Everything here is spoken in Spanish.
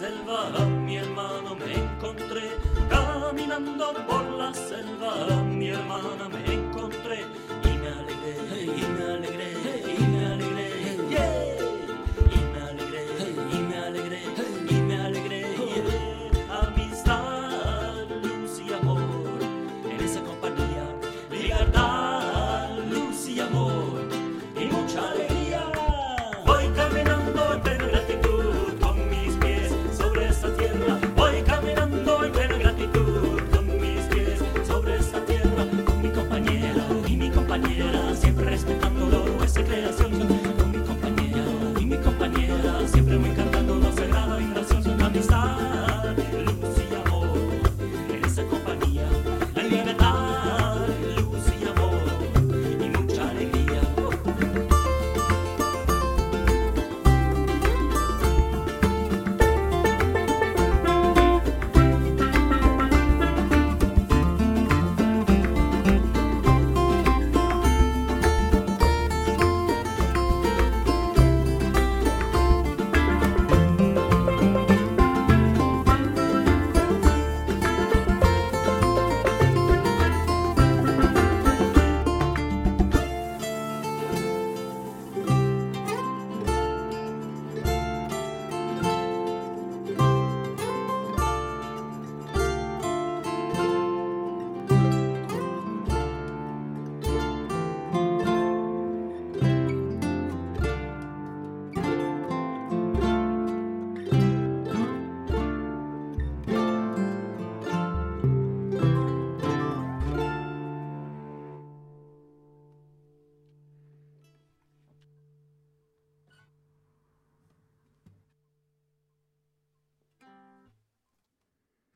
selva a mi hermano me encontré, caminando por la selva a mi hermana me encontré.